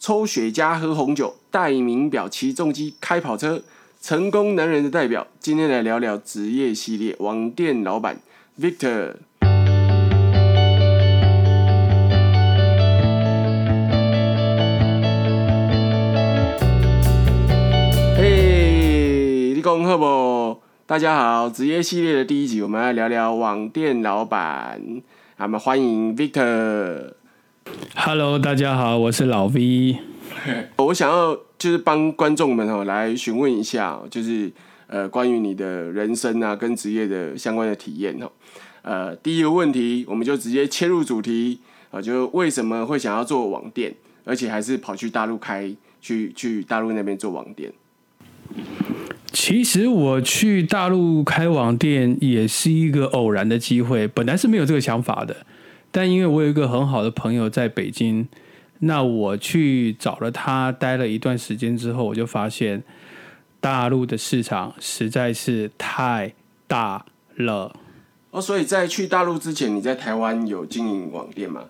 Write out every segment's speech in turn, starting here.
抽雪茄喝红酒，戴名表骑重机开跑车，成功男人的代表。今天来聊聊职业系列，网店老板 Victor。嘿，你讲好不？大家好，职业系列的第一集，我们来聊聊网店老板。我们欢迎 Victor。Hello，大家好，我是老 V。我想要就是帮观众们哦来询问一下哦，就是呃关于你的人生啊跟职业的相关的体验哦。呃，第一个问题，我们就直接切入主题啊，就为什么会想要做网店，而且还是跑去大陆开去去大陆那边做网店？其实我去大陆开网店也是一个偶然的机会，本来是没有这个想法的，但因为我有一个很好的朋友在北京，那我去找了他，待了一段时间之后，我就发现大陆的市场实在是太大了。哦，所以在去大陆之前，你在台湾有经营网店吗？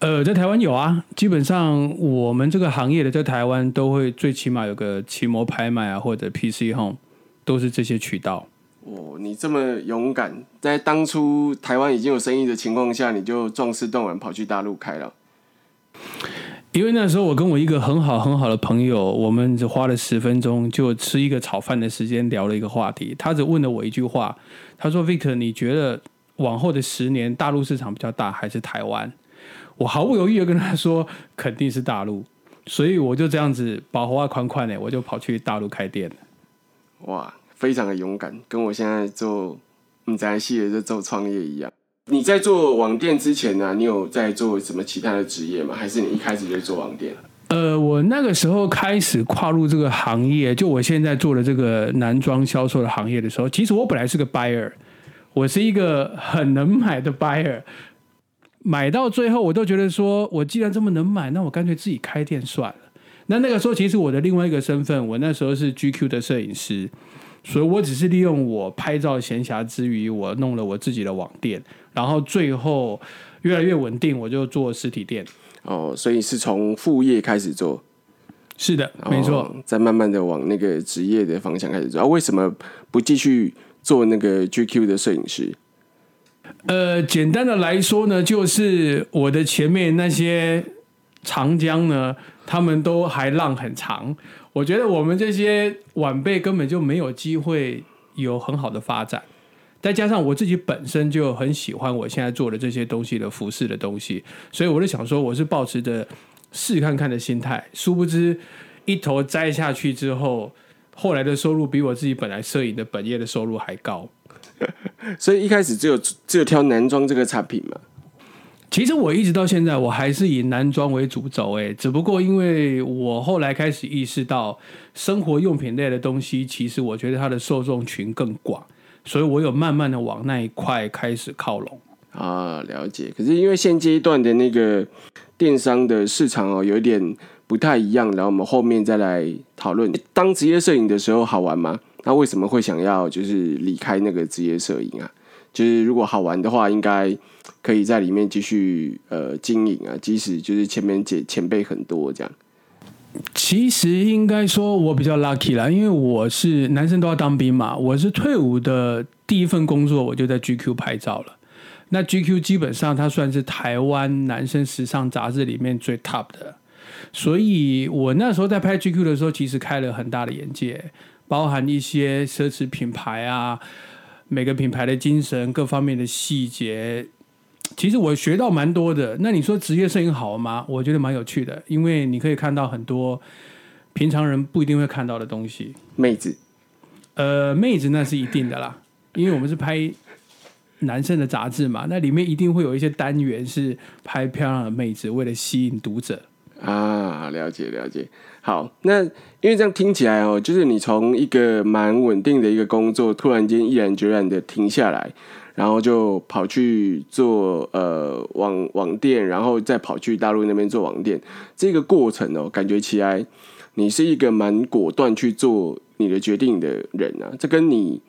呃，在台湾有啊，基本上我们这个行业的在台湾都会最起码有个奇摩拍卖啊，或者 PC Home，都是这些渠道。哦，你这么勇敢，在当初台湾已经有生意的情况下，你就壮士断腕跑去大陆开了。因为那时候我跟我一个很好很好的朋友，我们只花了十分钟就吃一个炒饭的时间聊了一个话题。他只问了我一句话，他说：“Victor，你觉得往后的十年大陆市场比较大还是台湾？”我毫不犹豫的跟他说：“肯定是大陆。”所以我就这样子保护啊宽宽的，我就跑去大陆开店了。哇，非常的勇敢，跟我现在做你在系列在做创业一样。你在做网店之前呢、你有在做什么其他的职业吗？还是你一开始就做网店？呃，我那个时候开始跨入这个行业，就我现在做的这个男装销售的行业的时候，其实我本来是个 buyer，我是一个很能买的 buyer。买到最后，我都觉得说，我既然这么能买，那我干脆自己开店算了。那那个时候，其实我的另外一个身份，我那时候是 GQ 的摄影师，所以我只是利用我拍照闲暇之余，我弄了我自己的网店，然后最后越来越稳定，我就做实体店。哦，所以是从副业开始做，是的，没错。哦，再慢慢的往那个职业的方向开始做。啊，为什么不继续做那个 GQ 的摄影师？呃，简单的来说呢，就是我的前面那些长江呢，他们都还浪很长。我觉得我们这些晚辈根本就没有机会有很好的发展。再加上我自己本身就很喜欢我现在做的这些东西的服饰的东西，所以我就想说，我是抱持着试看看的心态。殊不知一头栽下去之后，后来的收入比我自己本来摄影的本业的收入还高。所以一开始只有只有挑男装这个产品嘛。其实我一直到现在，我还是以男装为主轴，哎，只不过因为我后来开始意识到，生活用品类的东西，其实我觉得它的受众群更广，所以我有慢慢的往那一块开始靠拢。啊，了解。可是因为现阶段的那个电商的市场哦，有一点不太一样，然后我们后面再来讨论。当职业摄影的时候好玩吗？那为什么会想要就是离开那个职业摄影啊？就是如果好玩的话，应该可以在里面继续呃经营啊，即使就是前面前前辈很多这样。其实应该说，我比较 lucky 啦，因为我是男生都要当兵嘛，我是退伍的第一份工作，我就在 GQ 拍照了。那 GQ 基本上它算是台湾男生时尚杂志里面最 top 的，所以我那时候在拍 GQ 的时候，其实开了很大的眼界，包含一些奢侈品牌啊，每个品牌的精神各方面的细节，其实我学到蛮多的。那你说职业摄影好吗？我觉得蛮有趣的，因为你可以看到很多平常人不一定会看到的东西。妹子呃，妹子那是一定的啦，因为我们是拍男生的杂志嘛，那里面一定会有一些单元是拍漂亮的妹子，为了吸引读者。啊，了解了解。好，那因为这样听起来哦，就是你从一个蛮稳定的一个工作，突然间毅然决然的停下来，然后就跑去做呃网网店，然后再跑去大陆那边做网店。这个过程哦，感觉起来你是一个蛮果断去做你的决定的人啊。这跟你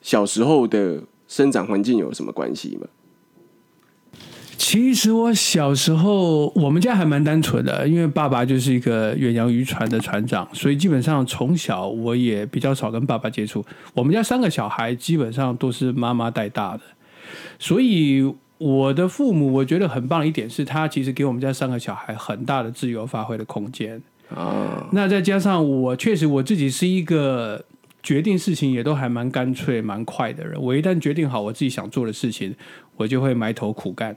小时候的生长环境有什么关系吗？其实我小时候，我们家还蛮单纯的，因为爸爸就是一个远洋渔船的船长，所以基本上从小我也比较少跟爸爸接触。我们家三个小孩基本上都是妈妈带大的，所以我的父母我觉得很棒的一点是他其实给我们家三个小孩很大的自由发挥的空间。啊，那再加上我确实我自己是一个决定事情也都还蛮干脆、蛮快的人。我一旦决定好我自己想做的事情，我就会埋头苦干。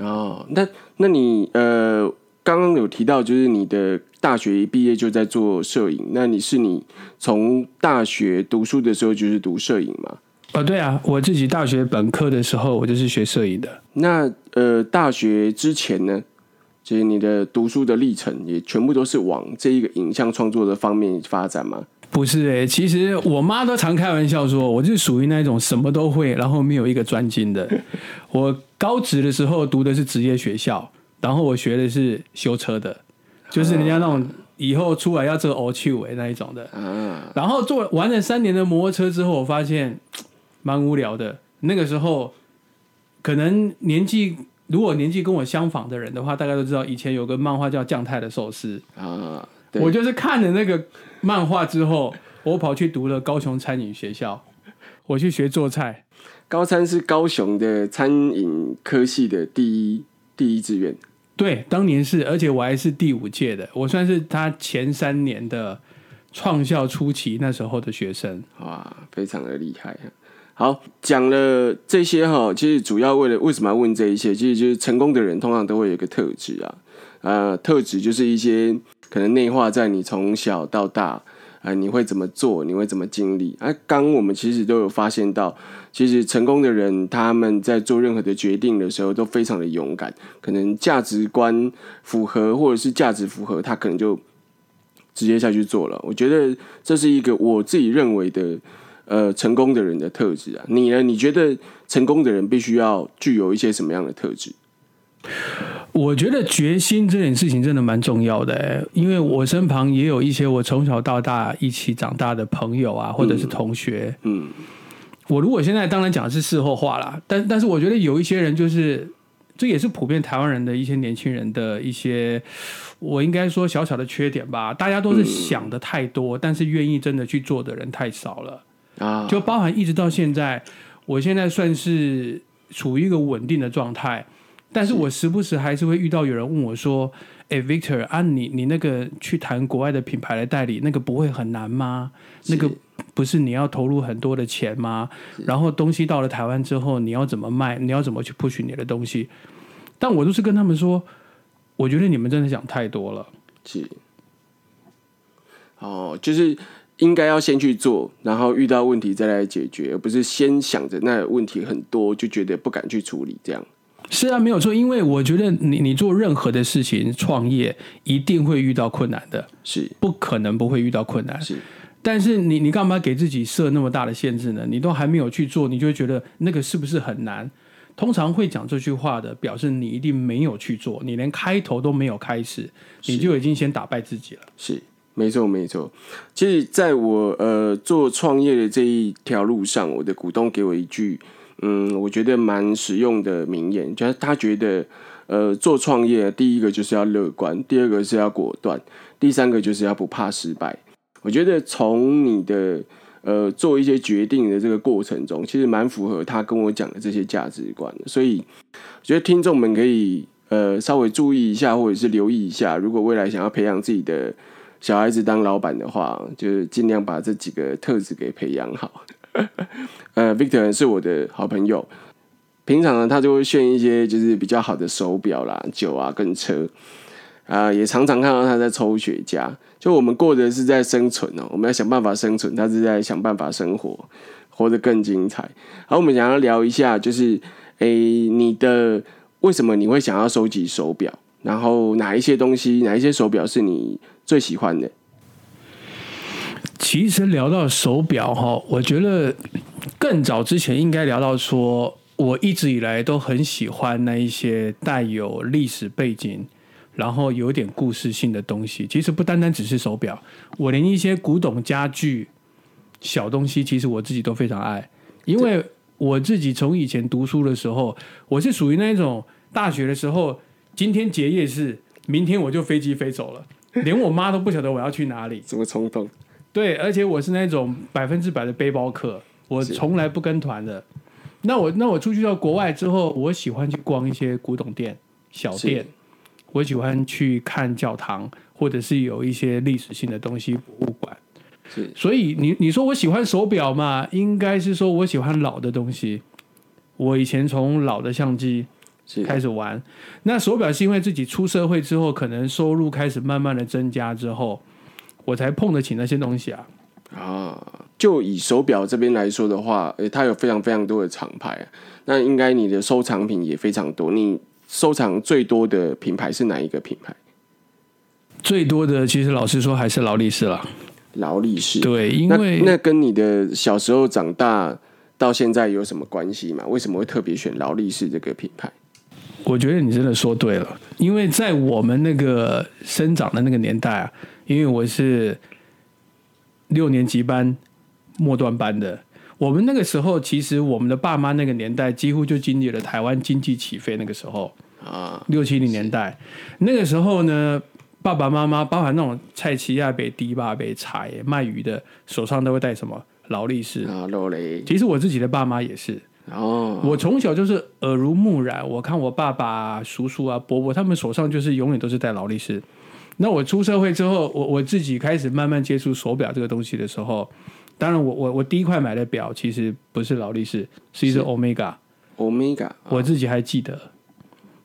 哦，那那你呃，刚刚有提到就是你的大学一毕业就在做摄影，那你是你从大学读书的时候就是读摄影吗？哦，对啊，我自己大学本科的时候我就是学摄影的。那呃，大学之前呢，就是你的读书的历程也全部都是往这一个影像创作的方面发展吗？不是诶、其实我妈都常开玩笑说，我就是属于那种什么都会，然后没有一个专精的。我高职的时候读的是职业学校，然后我学的是修车的，就是人家那种以后出来要做 O 去尾那一种的。啊，然后做玩了三年的摩托车之后，我发现蛮无聊的。那个时候，可能年纪如果年纪跟我相仿的人的话，大概都知道以前有个漫画叫《酱太的寿司》。啊，对我就是看了那个漫画之后，我跑去读了高雄餐饮学校，我去学做菜。高三是高雄的餐饮科系的第一第一志愿，对，当年是，而且我还是第五届的，我算是他前三年的创校初期那时候的学生。哇，非常的厉害。好，讲了这些哈，其实主要为了为什么要问这一些，其实就是成功的人通常都会有一个特质啊，呃，特质就是一些可能内化在你从小到大。啊，你会怎么做？你会怎么经历？啊，刚我们其实都有发现到，其实成功的人他们在做任何的决定的时候都非常的勇敢，可能价值观符合或者是价值符合，他可能就直接下去做了。我觉得这是一个我自己认为的呃成功的人的特质啊。你呢？你觉得成功的人必须要具有一些什么样的特质？我觉得决心这件事情真的蛮重要的、欸，因为我身旁也有一些我从小到大一起长大的朋友啊，或者是同学。嗯，我如果现在当然讲的是事后话啦，但但是我觉得有一些人就是，这也是普遍台湾人的一些年轻人的一些，我应该说小小的缺点吧。大家都是想的太多，但是愿意真的去做的人太少了。啊，就包含一直到现在，我现在算是处于一个稳定的状态，但是我时不时还是会遇到有人问我说：“哎，Victor 啊，你你那个去谈国外的品牌的代理，那个不会很难吗？那个不是你要投入很多的钱吗？然后东西到了台湾之后，你要怎么卖？你要怎么去 push 你的东西？”但我都是跟他们说，我觉得你们真的想太多了。是，哦，就是应该要先去做，然后遇到问题再来解决，而不是先想着那问题很多就觉得不敢去处理这样。是啊，没有错，因为我觉得你你做任何的事情，创业一定会遇到困难的。是不可能不会遇到困难。是，但是你你干嘛给自己设那么大的限制呢？你都还没有去做，你就会觉得那个是不是很难？通常会讲这句话的，表示你一定没有去做，你连开头都没有开始，你就已经先打败自己了。是，没错没错。其实，在我呃做创业的这一条路上，我的股东给我一句，嗯，我觉得蛮实用的名言，就是他觉得，呃，做创业第一个就是要乐观，第二个是要果断，第三个就是要不怕失败。我觉得从你的呃做一些决定的这个过程中，其实蛮符合他跟我讲的这些价值观的，所以我觉得听众们可以呃稍微注意一下，或者是留意一下，如果未来想要培养自己的小孩子当老板的话，就是尽量把这几个特质给培养好。呃，Victor 是我的好朋友，平常呢他就会炫一些就是比较好的手表啦、酒啊跟车啊、也常常看到他在抽雪茄。就我们过的是在生存哦，我们要想办法生存，他是在想办法生活，活得更精彩。好，我们想要聊一下，就是诶，你的为什么你会想要收集手表？然后哪一些东西，哪一些手表是你最喜欢的？其实聊到手表哈，我觉得更早之前应该聊到说，我一直以来都很喜欢那一些带有历史背景，然后有点故事性的东西。其实不单单只是手表，我连一些古董家具、小东西，其实我自己都非常爱。因为我自己从以前读书的时候，我是属于那种大学的时候，今天结业式，明天我就飞机飞走了，连我妈都不晓得我要去哪里。怎么冲动？对，而且我是那种百分之百的背包客，我从来不跟团的。那我那我出去到国外之后，我喜欢去逛一些古董店、小店，我喜欢去看教堂，或者是有一些历史性的东西博物馆。是，所以你你说我喜欢手表嘛？应该是说我喜欢老的东西。我以前从老的相机开始玩，那手表是因为自己出社会之后，可能收入开始慢慢的增加之后，我才碰得起那些东西啊。啊，就以手表这边来说的话，诶，它有非常非常多的厂牌啊，那应该你的收藏品也非常多。你收藏最多的品牌是哪一个品牌？最多的其实老实说还是劳力士了。劳力士，对，因那为那跟你的小时候长大到现在有什么关系吗？为什么会特别选劳力士这个品牌？我觉得你真的说对了，因为在我们那个生长的那个年代啊，因为我是六年级班末端班的，我们那个时候其实我们的爸妈那个年代几乎就经历了台湾经济起飞那个时候啊，六七零年代，那个时候呢，爸爸妈妈包含那种菜奇亚北迪吧北茶卖鱼的，手上都会带什么劳力士。啊，劳雷，其实我自己的爸妈也是，哦，我从小就是耳濡目染，我看我爸爸、叔叔啊、伯伯他们手上就是永远都是戴劳力士。那我出社会之后，我我自己开始慢慢接触手表这个东西的时候，当然我我我第一块买的表其实不是劳力士，是一只 Omega，Omega，我自己还记得，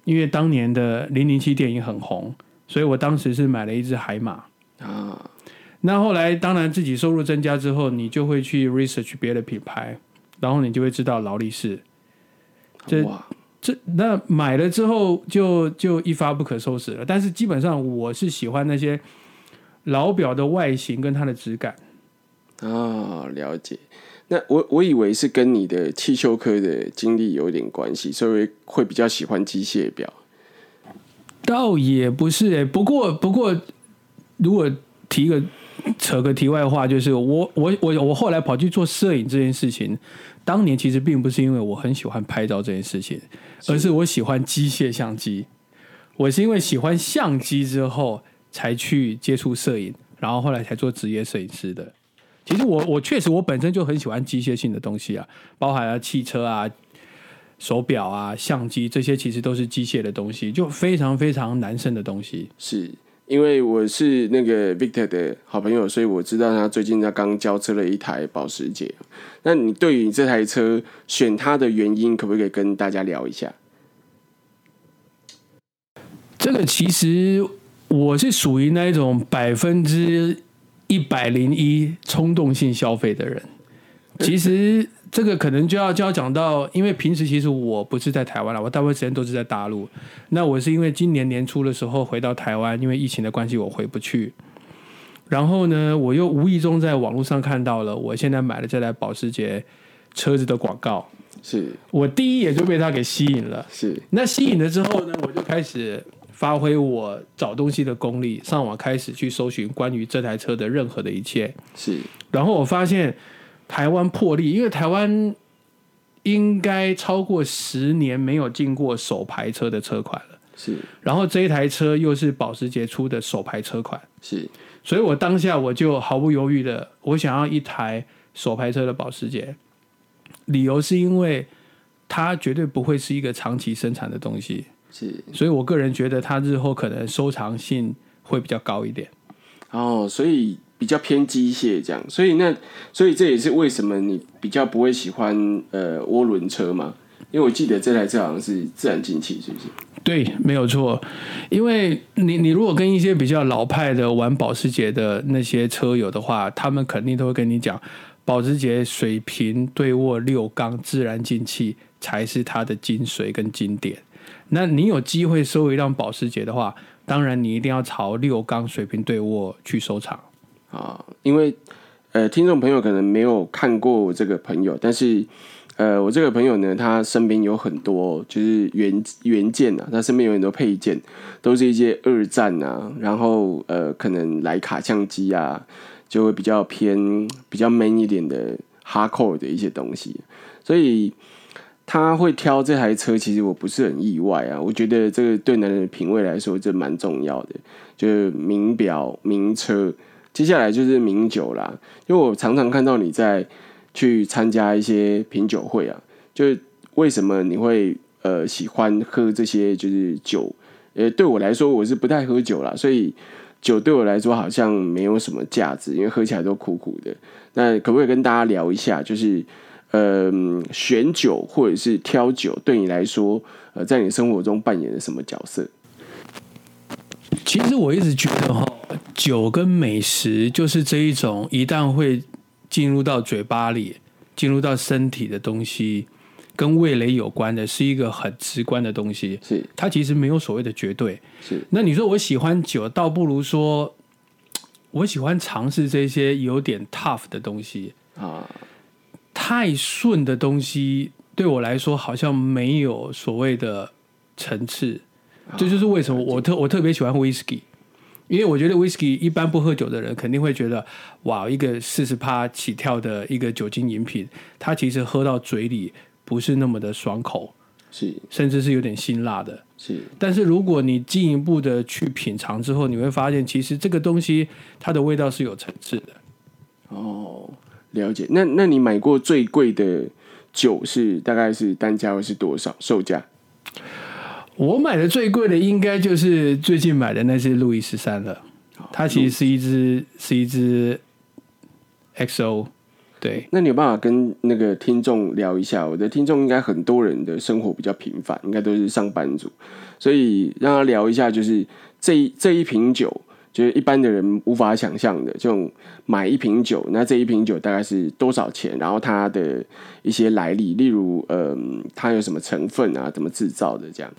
因为当年的零零七电影很红，所以我当时是买了一只海马。啊，那后来当然自己收入增加之后，你就会去 research 别的品牌，然后你就会知道劳力士。这哇，这那买了之后就就一发不可收拾了。但是基本上我是喜欢那些老表的外形跟它的质感。啊，了解。那我我以为是跟你的汽修科的经历有点关系，所以会比较喜欢机械表。倒也不是诶、不过不过，如果提个扯个题外话，就是我我我我后来跑去做摄影这件事情，当年其实并不是因为我很喜欢拍照这件事情，而是我喜欢机械相机。我是因为喜欢相机之后才去接触摄影，然后后来才做职业摄影师的。其实我我确实我本身就很喜欢机械性的东西啊，包含了汽车啊、手表啊、相机这些，其实都是机械的东西，就非常非常男生的东西。是因为我是那个 Victor 的好朋友，所以我知道他最近他刚交车了一台保时捷。那你对于这台车选它的原因，可不可以跟大家聊一下？这个其实我是属于那一种百分之一百零一冲动性消费的人。其实这个可能就要就要讲到，因为平时其实我不是在台湾了，我大部分时间都是在大陆。那我是因为今年年初的时候回到台湾，因为疫情的关系我回不去。然后呢，我又无意中在网络上看到了我现在买的这台保时捷车子的广告，是我第一眼就被它给吸引了。是那吸引了之后呢，我就开始发挥我找东西的功力，上网开始去搜寻关于这台车的任何的一切。是然后我发现台湾破例，因为台湾应该超过十年没有进过首牌车的车款了。是然后这一台车又是保时捷出的首牌车款，是所以我当下我就毫不犹豫的，我想要一台首牌车的保时捷。理由是因为它绝对不会是一个长期生产的东西，是所以我个人觉得它日后可能收藏性会比较高一点。哦，所以比较偏机械这样，所以那所以这也是为什么你比较不会喜欢呃涡轮车嘛？因为我记得这台车好像是自然进气，是不是？对，没有错，因为你你如果跟一些比较老派的玩保时捷的那些车友的话，他们肯定都会跟你讲，保时捷水平对卧六缸自然进气才是它的精髓跟经典。那你有机会收一辆保时捷的话，当然你一定要朝六缸水平对卧去收藏。啊，因为呃，听众朋友可能没有看过我这个朋友，但是呃，我这个朋友呢，他身边有很多就是原原件啊，他身边有很多配件，都是一些二战啊，然后呃，可能徕卡相机啊，就会比较偏比较 man 一点的 hardcore 的一些东西，所以他会挑这台车，其实我不是很意外啊。我觉得这个对男人的品味来说，这蛮重要的。就是名表、名车，接下来就是名酒啦。因为我常常看到你在去参加一些品酒会啊，就为什么你会呃喜欢喝这些就是酒？呃，对我来说，我是不太喝酒啦，所以酒对我来说好像没有什么价值，因为喝起来都苦苦的。那可不可以跟大家聊一下，就是呃选酒或者是挑酒，对你来说，呃，在你生活中扮演了什么角色？其实我一直觉得哈，酒跟美食就是这一种，一旦会进入到嘴巴里、进入到身体的东西，跟味蕾有关的，是一个很直观的东西。是它其实没有所谓的绝对。是，那你说我喜欢酒，倒不如说我喜欢尝试这些有点 tough 的东西啊，太顺的东西对我来说好像没有所谓的层次。这就是为什么我特我特别喜欢 whisky，因为我觉得 whisky 一般不喝酒的人肯定会觉得，哇，一个四十趴起跳的一个酒精饮品，它其实喝到嘴里不是那么的爽口，是甚至是有点辛辣的。是，但是如果你进一步的去品尝之后，你会发现其实这个东西它的味道是有层次的。哦，了解。那那你买过最贵的酒是大概是单价会是多少售价？我买的最贵的应该就是最近买的那只路易十三了，它其实是一只是一只 XO，对。那你有办法跟那个听众聊一下？我的听众应该很多人的生活比较平凡，应该都是上班族，所以让他聊一下，就是这这一瓶酒，就是一般的人无法想象的，这种买一瓶酒，那这一瓶酒大概是多少钱？然后它的一些来历，例如，嗯，它有什么成分啊？怎么制造的？这样。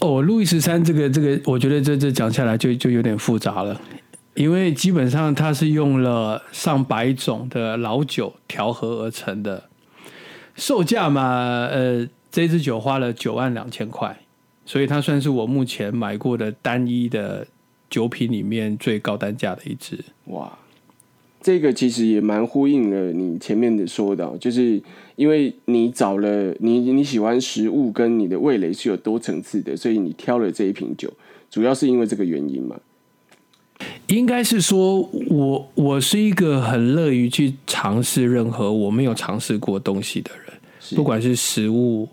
哦，路易十三这个这个，我觉得这这讲下来就就有点复杂了，因为基本上它是用了上百种的老酒调和而成的，售价嘛，呃，这支酒花了九万两千块，所以它算是我目前买过的单一的酒品里面最高单价的一支。哇，这个其实也蛮呼应了你前面的说的，就是。因为你找了你你喜欢食物跟你的味蕾是有多层次的，所以你挑了这一瓶酒，主要是因为这个原因嘛？应该是说我我是一个很乐于去尝试任何我没有尝试过东西的人，不管是食物，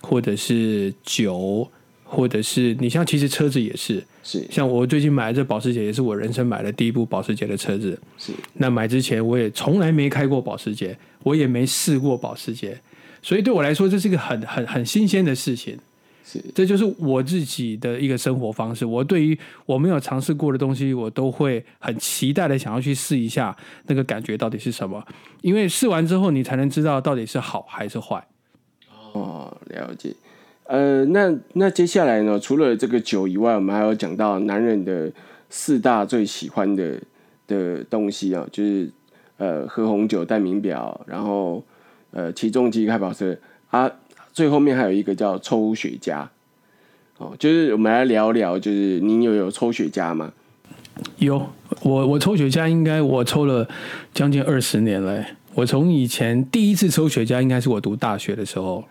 或者是酒，或者是你像其实车子也是。是，像我最近买的这保时捷，也是我人生买的第一部保时捷的车子。是，那买之前我也从来没开过保时捷，我也没试过保时捷，所以对我来说这是一个很很很新鲜的事情。是，这就是我自己的一个生活方式。我对于我没有尝试过的东西，我都会很期待的想要去试一下，那个感觉到底是什么？因为试完之后，你才能知道到底是好还是坏。哦，了解。呃，那那接下来呢？除了这个酒以外，我们还有讲到男人的四大最喜欢的的东西啊，就是呃喝红酒、戴名表，然后呃骑重机、开跑车啊，最后面还有一个叫抽雪茄。哦，就是我们来聊聊，就是你有有抽雪茄吗？有，我我抽雪茄应该我抽了将近二十年了。我从以前第一次抽雪茄，应该是我读大学的时候。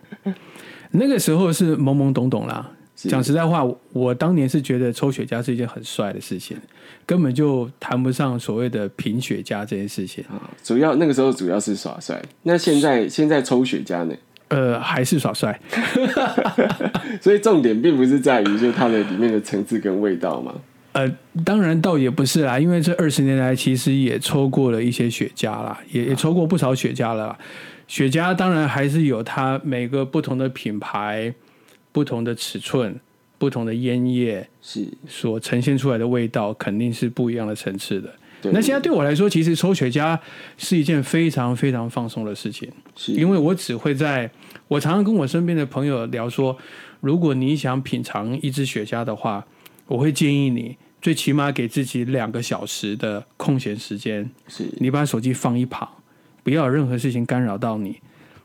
那个时候是懵懵懂懂啦。讲实在话，我当年是觉得抽雪茄是一件很帅的事情，根本就谈不上所谓的品雪茄这件事情啊。主要那个时候主要是耍帅。那现在现在抽雪茄呢？呃，还是耍帅。所以重点并不是在于就它的里面的层次跟味道嘛。呃，当然倒也不是啦，因为这二十年来其实也抽过了一些雪茄啦，也也抽过不少雪茄了。雪茄当然还是有它每个不同的品牌、不同的尺寸、不同的烟叶是。所呈现出来的味道，肯定是不一样的层次的。那现在对我来说，其实抽雪茄是一件非常非常放松的事情，是。因为我只会在我常常跟我身边的朋友聊说，如果你想品尝一支雪茄的话，我会建议你最起码给自己两个小时的空闲时间，是。你把手机放一旁。不要有任何事情干扰到你，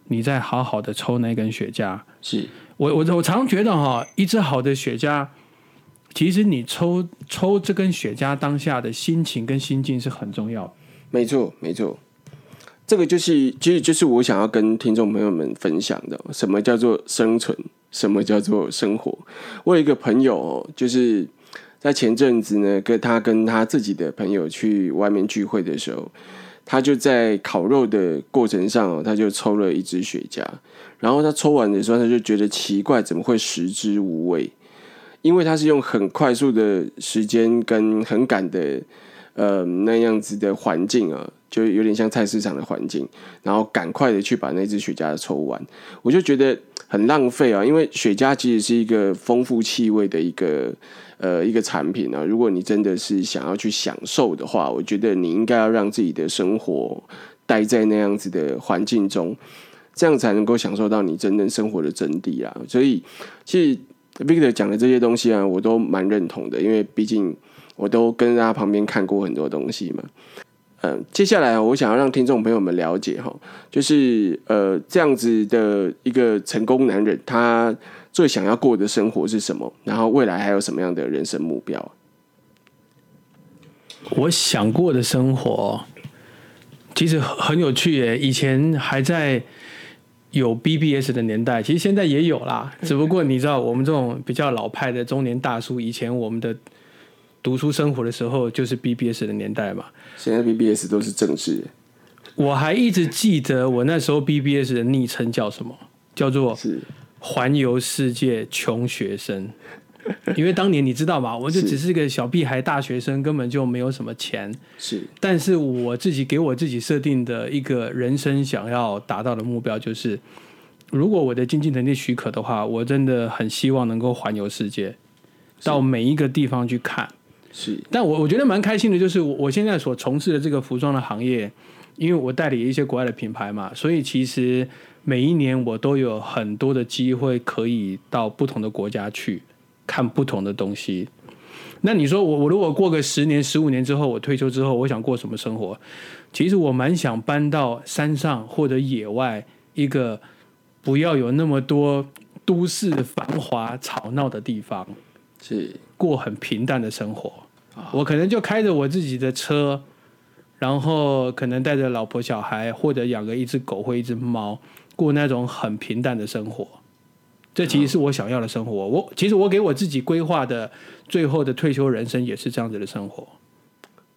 你再好好的抽那根雪茄。是我我我常觉得哈，一支好的雪茄，其实你抽抽这根雪茄当下的心情跟心境是很重要。没错没错，这个就是其实就是我想要跟听众朋友们分享的，什么叫做生存，什么叫做生活。我有一个朋友哦，就是在前阵子呢，跟他跟他自己的朋友去外面聚会的时候，他就在烤肉的过程上，他就抽了一支雪茄，然后他抽完的时候，他就觉得奇怪，怎么会食之无味？因为他是用很快速的时间跟很赶的呃那样子的环境啊。就有点像菜市场的环境，然后赶快的去把那支雪茄抽完，我就觉得很浪费啊！因为雪茄其实是一个丰富气味的一个呃一个产品啊。如果你真的是想要去享受的话，我觉得你应该要让自己的生活待在那样子的环境中，这样才能够享受到你真正生活的真谛啊！所以，其实 Victor 讲的这些东西啊，我都蛮认同的，因为毕竟我都跟在他旁边看过很多东西嘛。嗯，接下来我想要让听众朋友们了解哈，就是呃这样子的一个成功男人，他最想要过的生活是什么？然后未来还有什么样的人生目标？我想过的生活其实很有趣耶。以前还在有 BBS 的年代，其实现在也有啦。只不过你知道，我们这种比较老派的中年大叔，以前我们的。读书生活的时候就是 BBS 的年代嘛，现在 BBS 都是政治。我还一直记得我那时候 BBS 的昵称叫什么，叫做“环游世界穷学生”。因为当年你知道吗？我就只是个小屁孩大学生，根本就没有什么钱。是，但是我自己给我自己设定的一个人生想要达到的目标，就是如果我的经济能力许可的话，我真的很希望能够环游世界，到每一个地方去看。是，但我我觉得蛮开心的，就是我我现在所从事的这个服装的行业，因为我代理一些国外的品牌嘛，所以其实每一年我都有很多的机会可以到不同的国家去看不同的东西。那你说我我如果过个十年十五年之后，我退休之后，我想过什么生活？其实我蛮想搬到山上或者野外，一个不要有那么多都市繁华吵闹的地方。是。过很平淡的生活，我可能就开着我自己的车，然后可能带着老婆小孩，或者养个一只狗或一只猫，过那种很平淡的生活。这其实是我想要的生活。我其实我给我自己规划的最后的退休人生也是这样子的生活，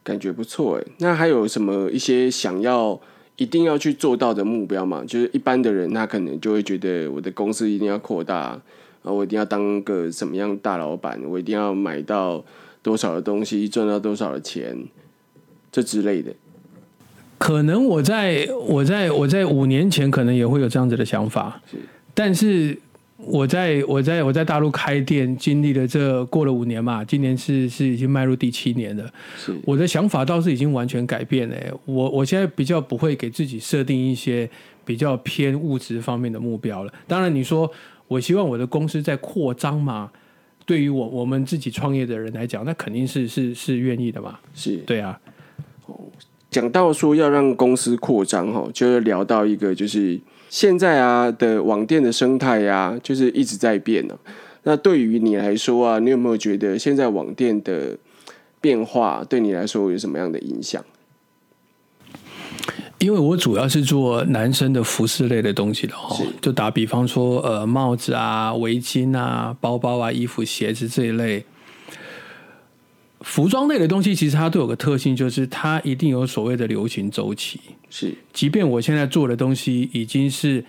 感觉不错哎。那还有什么一些想要一定要去做到的目标吗？就是一般的人他可能就会觉得我的公司一定要扩大。啊，我一定要当个什么样大老板？我一定要买到多少的东西，赚到多少的钱，这之类的。可能我在我在我在五年前可能也会有这样子的想法，但是我在我在我在大陆开店，经历了这过了五年嘛，今年是是已经迈入第七年了。是我的想法倒是已经完全改变了。我我现在比较不会给自己设定一些比较偏物质方面的目标了。当然你说。我希望我的公司在扩张嘛？对于我我们自己创业的人来讲，那肯定是是是愿意的嘛。是对啊。哦，讲到说要让公司扩张哈，就是聊到一个就是现在啊的网店的生态呀，就是一直在变呢。那对于你来说啊，你有没有觉得现在网店的变化对你来说有什么样的影响？因为我主要是做男生的服饰类的东西的哈，就打比方说，呃，帽子啊、围巾啊、包包啊、衣服、鞋子这一类，服装类的东西，其实它都有个特性，就是它一定有所谓的流行周期。是，即便我现在做的东西已经是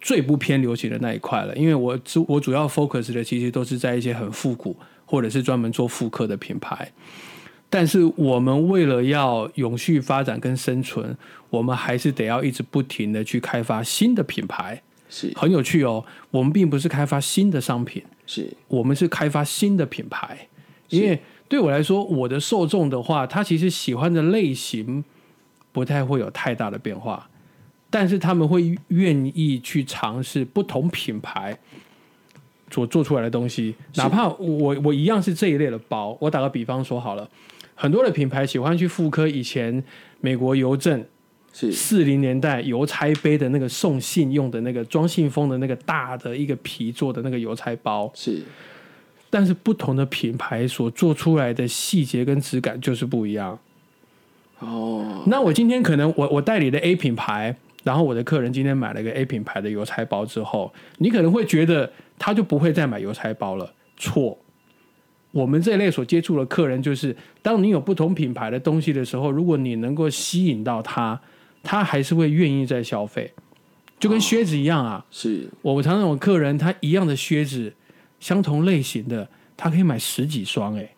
最不偏流行的那一块了，因为我主我主要 focus 的其实都是在一些很复古或者是专门做复刻的品牌。但是我们为了要永续发展跟生存，我们还是得要一直不停的去开发新的品牌，是很有趣哦。我们并不是开发新的商品，是我们是开发新的品牌。因为对我来说，我的受众的话，他其实喜欢的类型不太会有太大的变化，但是他们会愿意去尝试不同品牌所做出来的东西，哪怕我我一样是这一类的包。我打个比方说好了。很多的品牌喜欢去复刻以前美国邮政是四零年代邮差背的那个送信用的那个装信封的那个大的一个皮做的那个邮差包是，但是不同的品牌所做出来的细节跟质感就是不一样。哦，那我今天可能我我代理的 A 品牌，然后我的客人今天买了一个 A 品牌的邮差包之后，你可能会觉得他就不会再买邮差包了。错，我们这一类所接触的客人，就是当你有不同品牌的东西的时候，如果你能够吸引到他，他还是会愿意再消费。就跟靴子一样啊，是我常常有客人，他一样的靴子，相同类型的，他可以买十几双诶。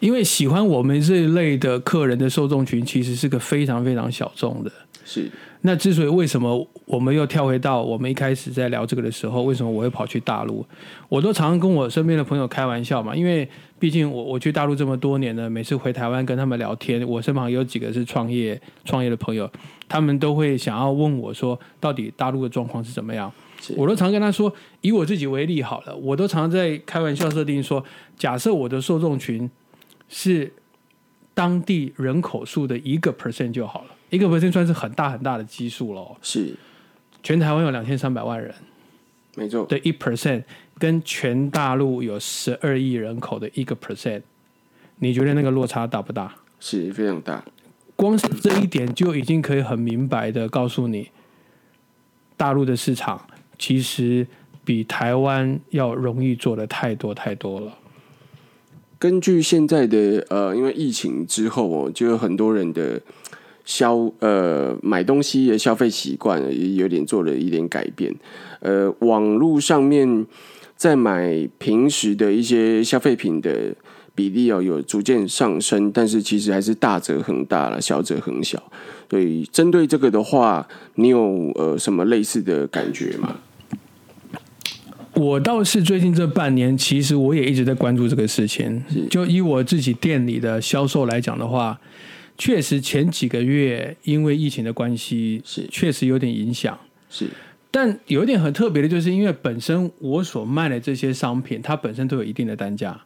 因为喜欢我们这一类的客人的受众群，其实是个非常非常小众的。是，那之所以为什么我们又跳回到我们一开始在聊这个的时候，为什么我会跑去大陆？我都常常跟我身边的朋友开玩笑嘛，因为毕竟我我去大陆这么多年了，每次回台湾跟他们聊天，我身旁有几个是创业创业的朋友，他们都会想要问我说，到底大陆的状况是怎么样？我都常跟他说，以我自己为例好了，我都常在开玩笑设定说，假设我的受众群是当地人口数的一个 percent 就好了，一个 percent 算是很大很大的基数了哦。是，全台湾有两千三百万人没错，对一 percent，跟全大陆有十二亿人口的一个 percent，你觉得那个落差大不大？是非常大。光是这一点就已经可以很明白的告诉你，大陆的市场其实比台湾要容易做的太多太多了。根据现在的呃，因为疫情之后哦，就有很多人的消呃买东西的消费习惯也有点做了一点改变。呃，网络上面在买平时的一些消费品的比例哦，有逐渐上升，但是其实还是大则很大了，小则很小。所以针对这个的话，你有呃什么类似的感觉吗？我倒是最近这半年，其实我也一直在关注这个事情。就以我自己店里的销售来讲的话，确实前几个月因为疫情的关系，是。确实有点影响。是。但有一点很特别的，就是因为本身我所卖的这些商品，它本身都有一定的单价，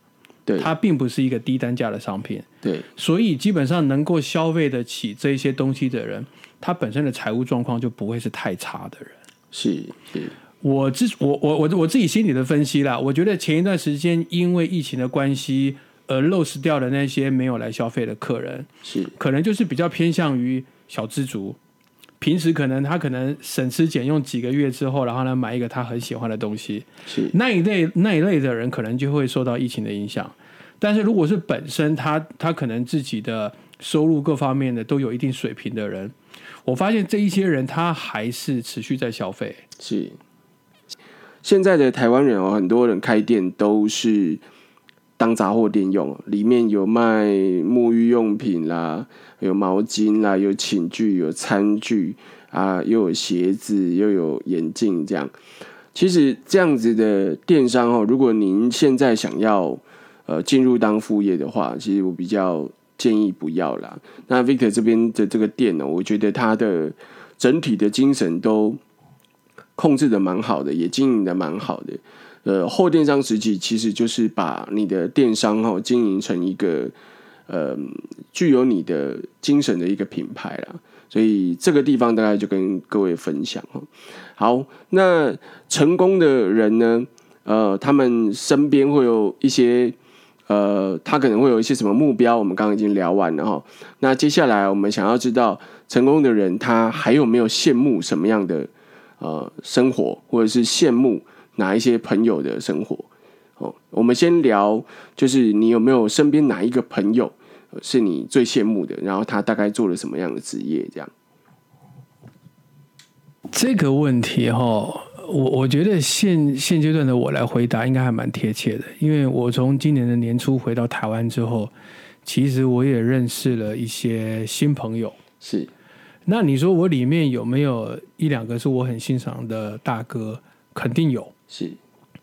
对。它并不是一个低单价的商品，对。所以基本上能够消费得起这些东西的人，他本身的财务状况就不会是太差的人。是是。我自我我我我自己心里的分析啦，我觉得前一段时间因为疫情的关系而 lose 掉的那些没有来消费的客人，是可能就是比较偏向于小资族，平时可能他可能省吃俭用几个月之后，然后呢买一个他很喜欢的东西，是那一类那一类的人可能就会受到疫情的影响。但是如果是本身他他可能自己的收入各方面的都有一定水平的人，我发现这一些人他还是持续在消费。是。现在的台湾人哦，很多人开店都是当杂货店用，里面有卖沐浴用品啦，有毛巾啦，有寝具，有餐具啊，又有鞋子，又有眼镜，这样。其实这样子的电商哦，如果您现在想要呃进入当副业的话，其实我比较建议不要啦。那 Victor 这边的这个店呢，我觉得它的整体的精神都控制的蛮好的，也经营的蛮好的。呃，后电商时期其实就是把你的电商哈经营成一个呃具有你的精神的一个品牌啦。所以这个地方大概就跟各位分享哈。好，那成功的人呢，呃，他们身边会有一些呃，他可能会有一些什么目标，我们刚刚已经聊完了哈。那接下来我们想要知道成功的人他还有没有羡慕什么样的呃生活，或者是羡慕哪一些朋友的生活？哦，我们先聊，就是你有没有身边哪一个朋友呃是你最羡慕的，然后他大概做了什么样的职业？这样这个问题哈，我我觉得现现阶段的我来回答应该还蛮贴切的，因为我从今年的年初回到台湾之后，其实我也认识了一些新朋友。是那你说我里面有没有一两个是我很欣赏的大哥？肯定有。是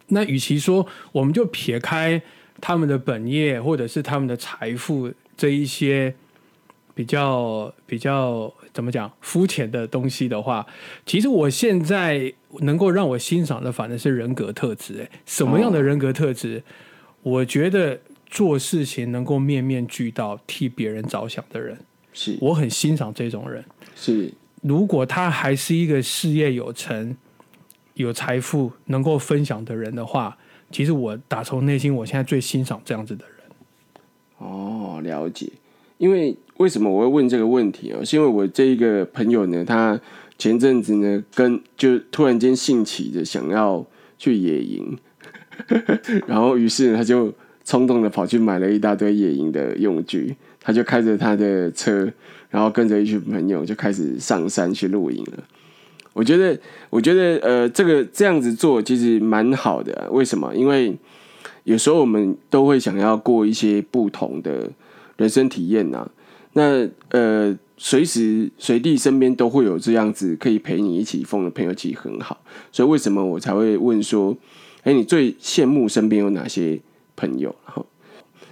那与其说我们就撇开他们的本业或者是他们的财富这一些比较比较怎么讲肤浅的东西的话，其实我现在能够让我欣赏的反而是人格特质。哎，什么样的人格特质？我觉得做事情能够面面俱到，替别人着想的人，是我很欣赏这种人。是如果他还是一个事业有成、有财富、能够分享的人的话，其实我打从内心，我现在最欣赏这样子的人。哦，了解。因为为什么我会问这个问题啊？是因为我这一个朋友呢，他前阵子呢，跟就突然间兴起的想要去野营，然后于是他就冲动的跑去买了一大堆野营的用具，他就开着他的车，然后跟着一群朋友就开始上山去露营了。我觉得，我觉得，呃，这个这样子做其实蛮好的。为什么？因为有时候我们都会想要过一些不同的人生体验呐。那呃，随时随地身边都会有这样子可以陪你一起疯的朋友，其实很好。所以为什么我才会问说，哎，你最羡慕身边有哪些朋友？好，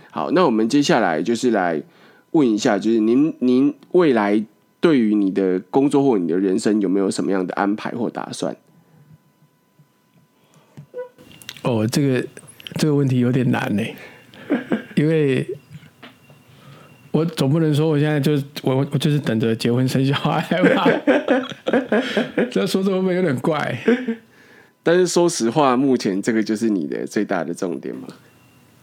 好，那我们接下来就是来问一下，就是您您未来对于你的工作或你的人生有没有什么样的安排或打算？哦，这个这个问题有点难呢，因为我总不能说我现在就我我就是等着结婚生小孩吧，这说这会不会有点怪？但是说实话，目前这个就是你的最大的重点嘛，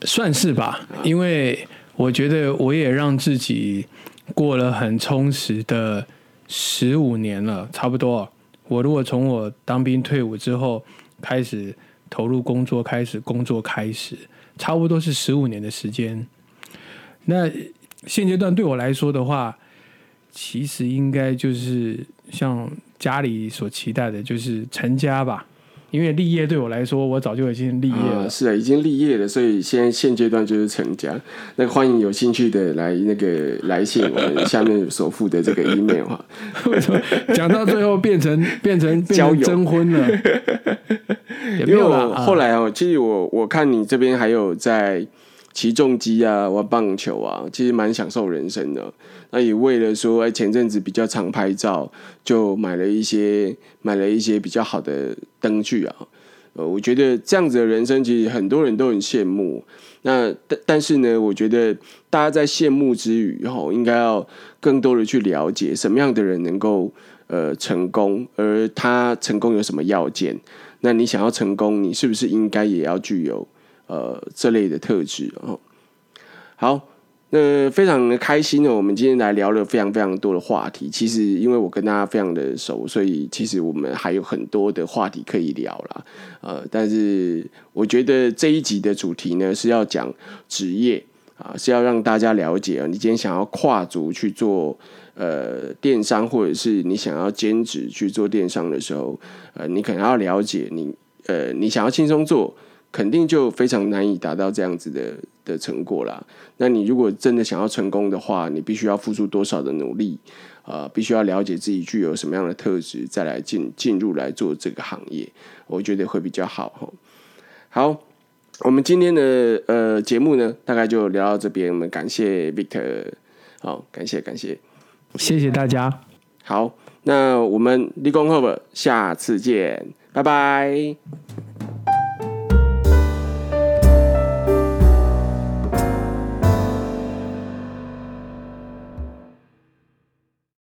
算是吧，因为我觉得我也让自己过了很充实的十五年了，差不多。我如果从我当兵退伍之后开始。投入工作，开始工作，开始差不多是十五年的时间。那现阶段对我来说的话，其实应该就是像家里所期待的，就是成家吧。因为立业对我来说，我早就已经立业了。是啊，已经立业了，所以现在现阶段就是成家。那欢迎有兴趣的来那个来信，我们下面所附的这个 email 哈。为什么 讲到最后变成变成交友征婚了？因为我后来哦，其实我我看你这边还有在骑重机啊，玩棒球啊，其实蛮享受人生的。那也为了说，哎，前阵子比较常拍照，就买了一些买了一些比较好的灯具啊。呃，我觉得这样子的人生，其实很多人都很羡慕。那但但是呢，我觉得大家在羡慕之余，吼，应该要更多的去了解什么样的人能够呃成功，而他成功有什么要件？那你想要成功，你是不是应该也要具有呃这类的特质？哦，好。那非常的开心呢，我们今天来聊了非常非常多的话题。其实因为我跟大家非常的熟，所以其实我们还有很多的话题可以聊啦。呃，但是我觉得这一集的主题呢是要讲职业啊，是要让大家了解啊，你今天想要跨足去做呃电商，或者是你想要兼职去做电商的时候，呃，你可能要了解你呃，你想要轻松做。肯定就非常难以达到这样子的的成果啦。那你如果真的想要成功的话，你必须要付出多少的努力？呃，必须要了解自己具有什么样的特质，再来进进入来做这个行业，我觉得会比较好哈。好，我们今天的呃节目呢，大概就聊到这边。我们感谢 Victor，好，感谢感谢，谢谢大家。好，那我们立功后下次见，拜拜。